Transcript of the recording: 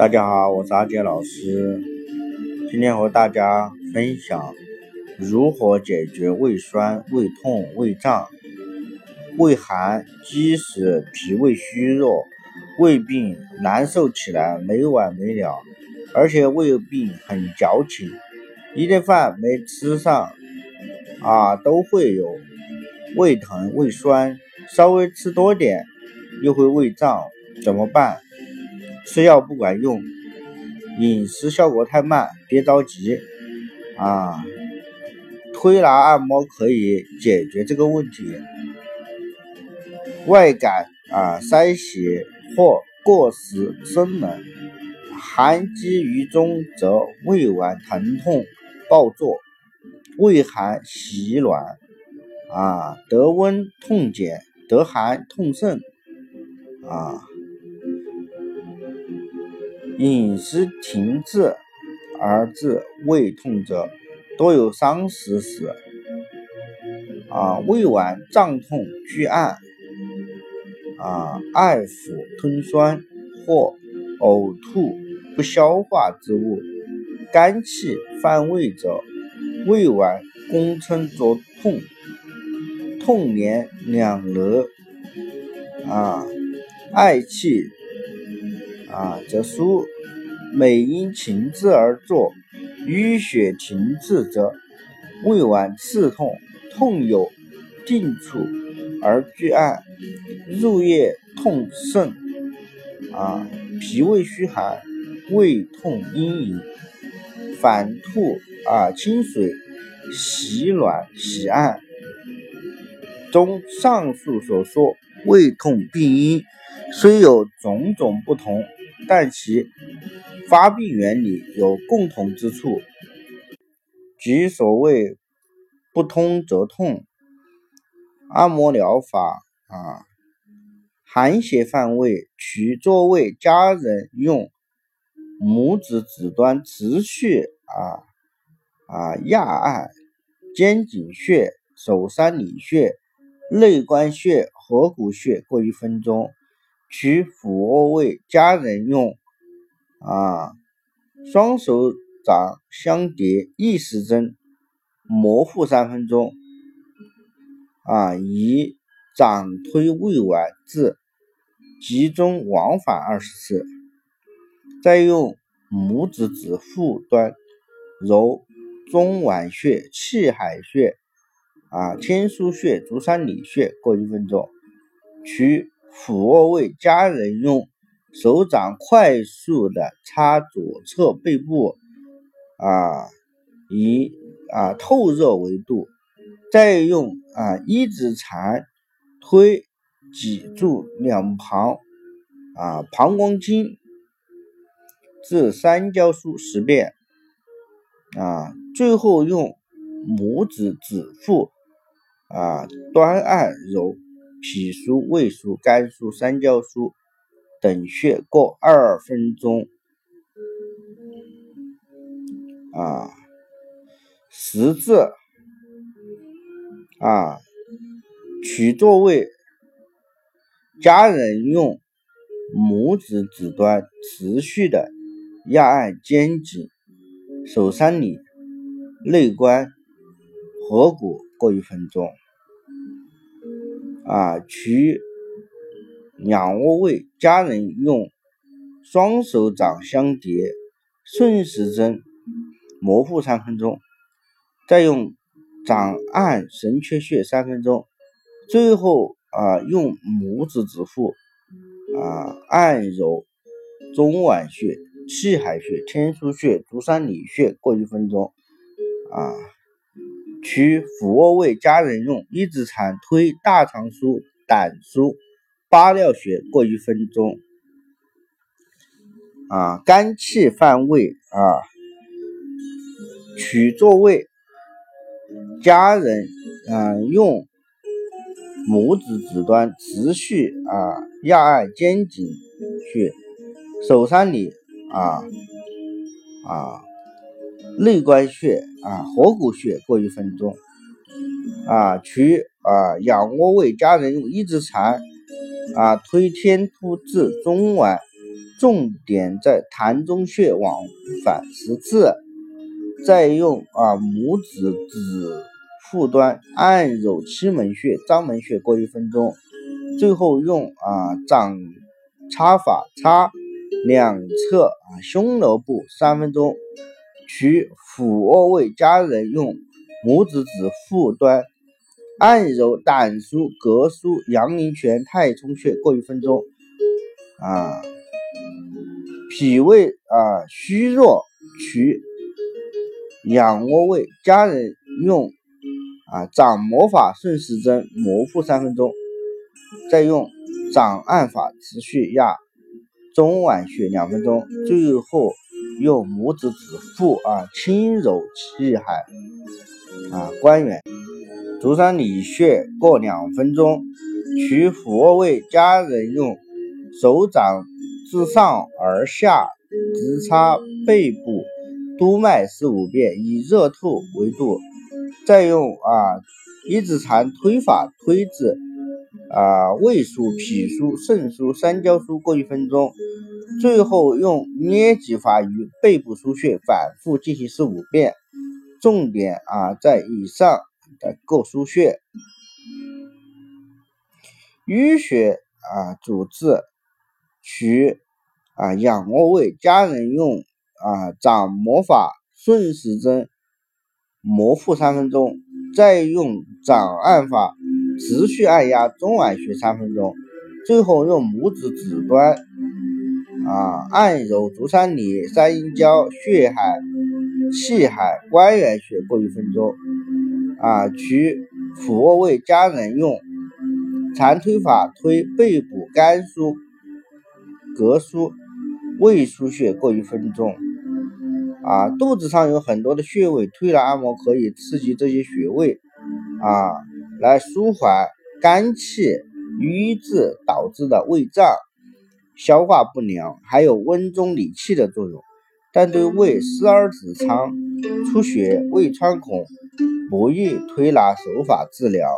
大家好，我是阿杰老师，今天和大家分享如何解决胃酸、胃痛、胃胀、胃寒，积食、脾胃虚弱、胃病难受起来没完没了，而且胃病很矫情，一顿饭没吃上啊都会有胃疼、胃酸，稍微吃多点又会胃胀，怎么办？吃药不管用，饮食效果太慢，别着急啊！推拿按摩可以解决这个问题。外感啊，塞邪或过食生冷，寒积于中，则胃脘疼痛暴作，胃寒喜暖啊，得温痛减，得寒痛盛啊。饮食停滞而致胃痛者，多有伤食史。啊，胃脘胀痛拒按，啊，爱腹吞酸或呕吐不消化之物，肝气犯胃者，胃脘弓撑作痛，痛连两额，啊，嗳气。啊，则舒，每因情志而作，淤血停滞则胃脘刺痛，痛有定处而拒按，入夜痛甚，啊，脾胃虚寒，胃痛阴隐，反吐啊清水，喜暖喜按。中上述所说胃痛病因虽有种种不同。但其发病原理有共同之处，即所谓不通则痛。按摩疗法啊，寒邪犯胃，取座位家人用拇指指端持续啊啊压按肩颈穴、手三里穴、内关穴、合谷穴各一分钟。取俯卧位，家人用啊，双手掌相叠，逆时针摩腹三分钟，啊，以掌推胃脘至集中往返二十次，再用拇指指腹端揉中脘穴、气海穴、啊天枢穴、足三里穴各一分钟，取。俯卧位，家人用手掌快速的擦左侧背部，啊，以啊透热为度，再用啊一指禅推脊柱两旁啊膀胱经至三焦枢十遍，啊，最后用拇指指腹啊端按揉。脾腧、胃腧、肝腧、三焦腧等穴各二分钟。啊，十字啊，取座位，家人用拇指指端持续的压按肩颈、手三里、内关、合谷各一分钟。啊，取仰卧位，家人用双手掌相叠，顺时针摩腹三分钟，再用掌按神阙穴三分钟，最后啊用拇指指腹啊按揉中脘穴、气海穴、天枢穴、足三里穴各一分钟啊。取俯卧位，家人用一指禅推大肠腧、胆腧、八髎穴各一分钟。啊，肝气犯胃啊，取座位，家人啊用拇指指端持续啊压按肩颈穴、手三里啊啊。内关穴啊，合谷穴过一分钟啊。取啊仰卧位，家人用一指禅啊推天突至中脘重点在膻中穴往返十次，再用啊拇指指腹端按揉期门穴、章门穴过一分钟，最后用啊掌擦法擦两侧啊胸楼部三分钟。取俯卧位，家人用拇指指腹端按揉胆腧、膈腧、阳陵泉、太冲穴各一分钟。啊，脾胃啊虚弱，取仰卧位，家人用啊掌摩法顺时针摩腹三分钟，再用掌按法持续压中脘穴两分钟，最后。用拇指指腹啊，轻揉气海啊，关元、足三里穴各两分钟。取俯卧位，家人用手掌自上而下直插背部督脉十五遍，以热透为度。再用啊一指禅推法推至啊胃腧、脾腧、肾腧、三焦腧各一分钟。最后用捏脊法于背部腧穴反复进行十五遍，重点啊在以上的各腧穴。淤血啊主治，取啊仰卧位，家人用啊掌摩法顺时针摩腹三分钟，再用掌按法持续按压中脘穴三分钟，最后用拇指指端。啊，按揉足三里、三阴交、血海、气海、关元穴各一分钟。啊，取俯卧位，家人用禅推法推背部肝腧、膈腧、胃腧穴各一分钟。啊，肚子上有很多的穴位，推拿按摩可以刺激这些穴位，啊，来舒缓肝气瘀滞导致的胃胀。消化不良，还有温中理气的作用，但对胃湿而子仓、出血、胃穿孔不宜推拿手法治疗。